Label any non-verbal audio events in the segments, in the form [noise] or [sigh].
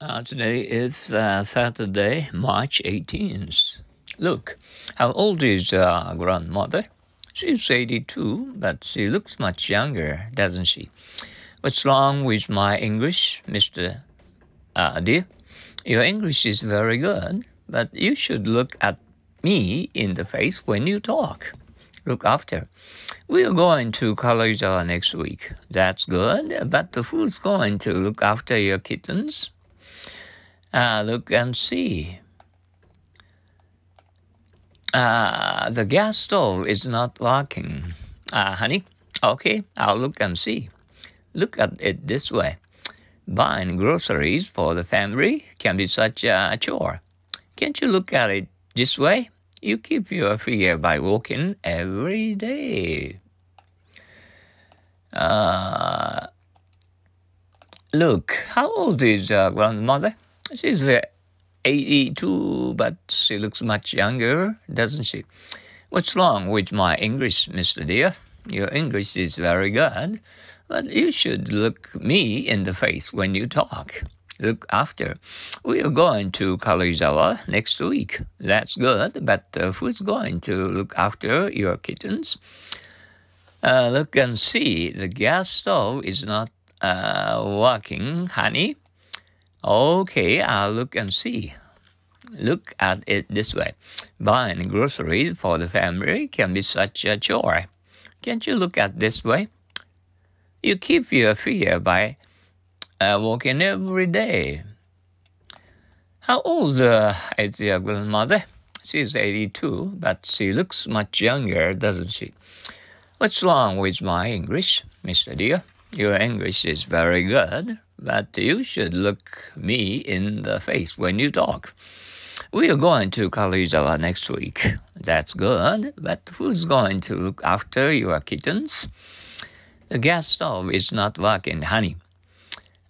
Uh, today is uh, Saturday, March 18th. Look, how old is uh, grandmother? She's 82, but she looks much younger, doesn't she? What's wrong with my English, Mr. Uh, dear? Your English is very good, but you should look at me in the face when you talk. Look after. We are going to Kalojava next week. That's good, but who's going to look after your kittens? Uh, look and see. Uh, the gas stove is not working. Uh, honey, okay, I'll look and see. Look at it this way. Buying groceries for the family can be such a chore. Can't you look at it this way? You keep your figure by walking every day. Uh, look, how old is uh, grandmother? She's uh, 82, but she looks much younger, doesn't she? What's wrong with my English, Mr. Dear? Your English is very good, but you should look me in the face when you talk. Look after. We are going to Kalojava next week. That's good, but uh, who's going to look after your kittens? Uh, look and see. The gas stove is not uh, working, honey. Okay, I'll look and see. Look at it this way. Buying groceries for the family can be such a chore. Can't you look at this way? You keep your fear by uh, walking every day. How old uh, is your grandmother? She's 82, but she looks much younger, doesn't she? What's wrong with my English, Mr. Dear? Your English is very good, but you should look me in the face when you talk. We are going to Kalojava next week. That's good, but who's going to look after your kittens? The gas stove is not working, honey.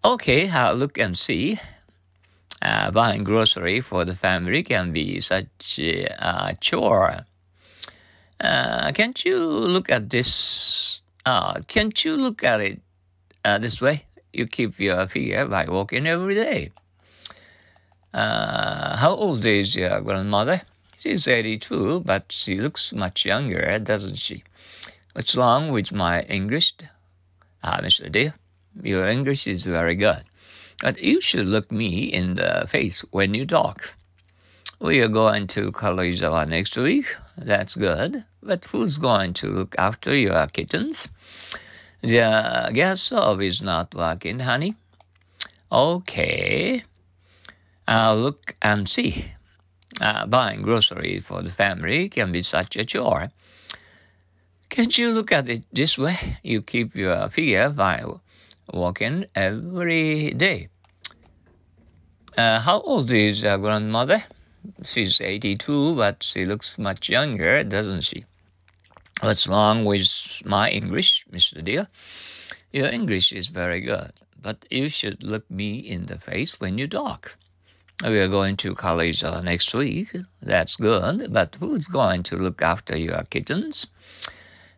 Okay, I'll look and see. Uh, buying grocery for the family can be such a chore. Uh, can't you look at this? Uh, can't you look at it uh, this way? You keep your figure by walking every day. Uh, how old is your grandmother? She's 82, but she looks much younger, doesn't she? What's wrong with my English? Ah, Mr. Dear, your English is very good, but you should look me in the face when you talk. We are going to Kalojava next week. That's good. But who's going to look after your kittens? The gas stove is not working, honey. Okay. I'll look and see. Uh, buying groceries for the family can be such a chore. Can't you look at it this way? You keep your figure by walking every day. Uh, how old is your grandmother? She's 82, but she looks much younger, doesn't she? What's wrong with my English, Mr. Dear? Your English is very good, but you should look me in the face when you talk. We are going to college uh, next week. That's good. But who's going to look after your kittens?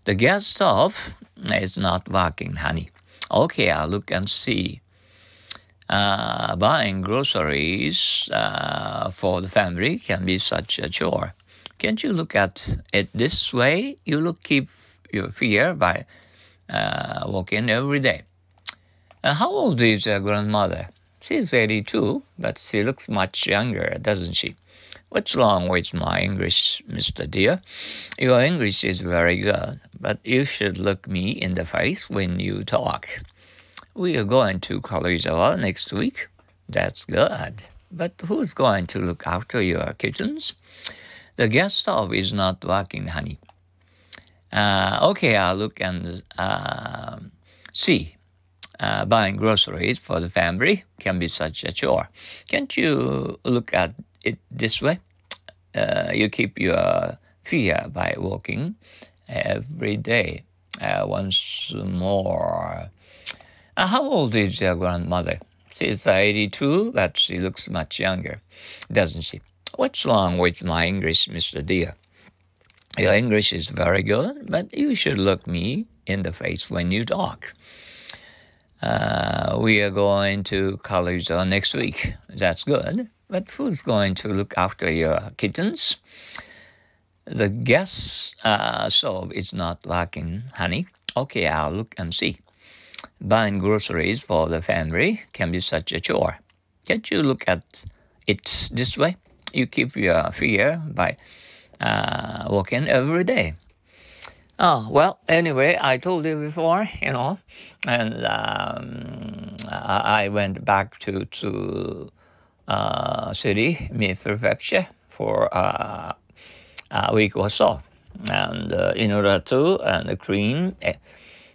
The gas stove is not working, honey. Okay, I'll look and see. Uh, buying groceries uh, for the family can be such a chore. Can't you look at it this way? You look keep your fear by uh, walking every day. Uh, how old is your grandmother? She's 82, but she looks much younger, doesn't she? What's wrong with my English, Mr. Dear? Your English is very good, but you should look me in the face when you talk. We are going to Kalojava next week. That's good. But who's going to look after your kittens? The gas stove is not working, honey. Uh, okay, I'll look and uh, see uh, buying groceries for the family can be such a chore. Can't you look at it this way? Uh, you keep your fear by walking every day. Uh, once more. Uh, how old is your grandmother? She's 82, but she looks much younger, doesn't she? What's wrong with my English, Mr. Dear? Your English is very good, but you should look me in the face when you talk. Uh, we are going to college uh, next week. That's good. But who's going to look after your kittens? The gas uh, stove is not working, honey. Okay, I'll look and see. Buying groceries for the family can be such a chore. Can't you look at it this way? You keep your figure by uh, walking every day. Oh, well, anyway, I told you before, you know, and um, I went back to, to uh, city, Mie Prefecture, for uh, a week or so. And uh, in order to and clean eh,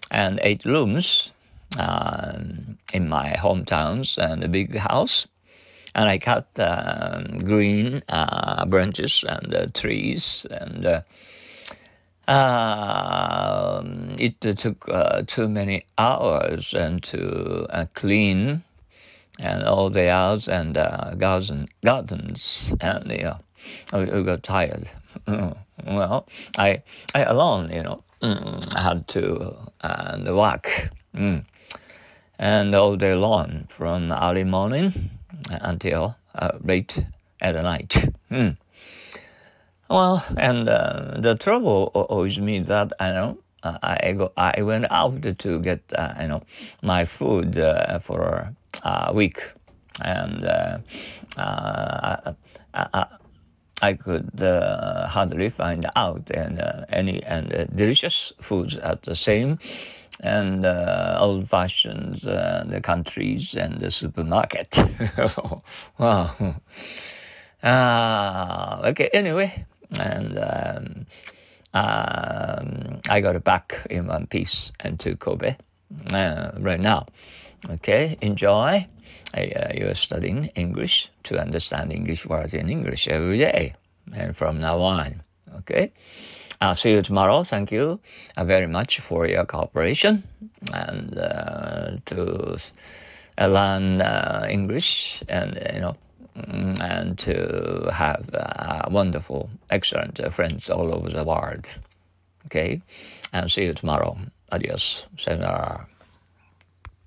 and eight rooms um, in my hometowns and a big house. And I cut um, green uh, branches and uh, trees and uh, um, it took uh, too many hours and to uh, clean and all the yards and uh, garden, gardens and you know, we, got tired. [laughs] well, I I alone you know mm, had to and work mm, and all day long from early morning until uh, late at night. Mm. Well, and uh, the trouble always means that I know uh, I go, I went out to get uh, you know my food uh, for a week, and uh, uh, I, I, could hardly find out and any and delicious foods at the same and old fashioned the countries and the supermarket. [laughs] wow. Ah, okay. Anyway, and um, um, I got back in one piece and to Kobe uh, right now. Okay, enjoy. Uh, you are studying English to understand English words in English every day, and from now on. Okay, I'll see you tomorrow. Thank you uh, very much for your cooperation and uh, to learn uh, English and you know Mm, and to have uh, wonderful, excellent uh, friends all over the world. Okay, and see you tomorrow. Adios. Sayonara.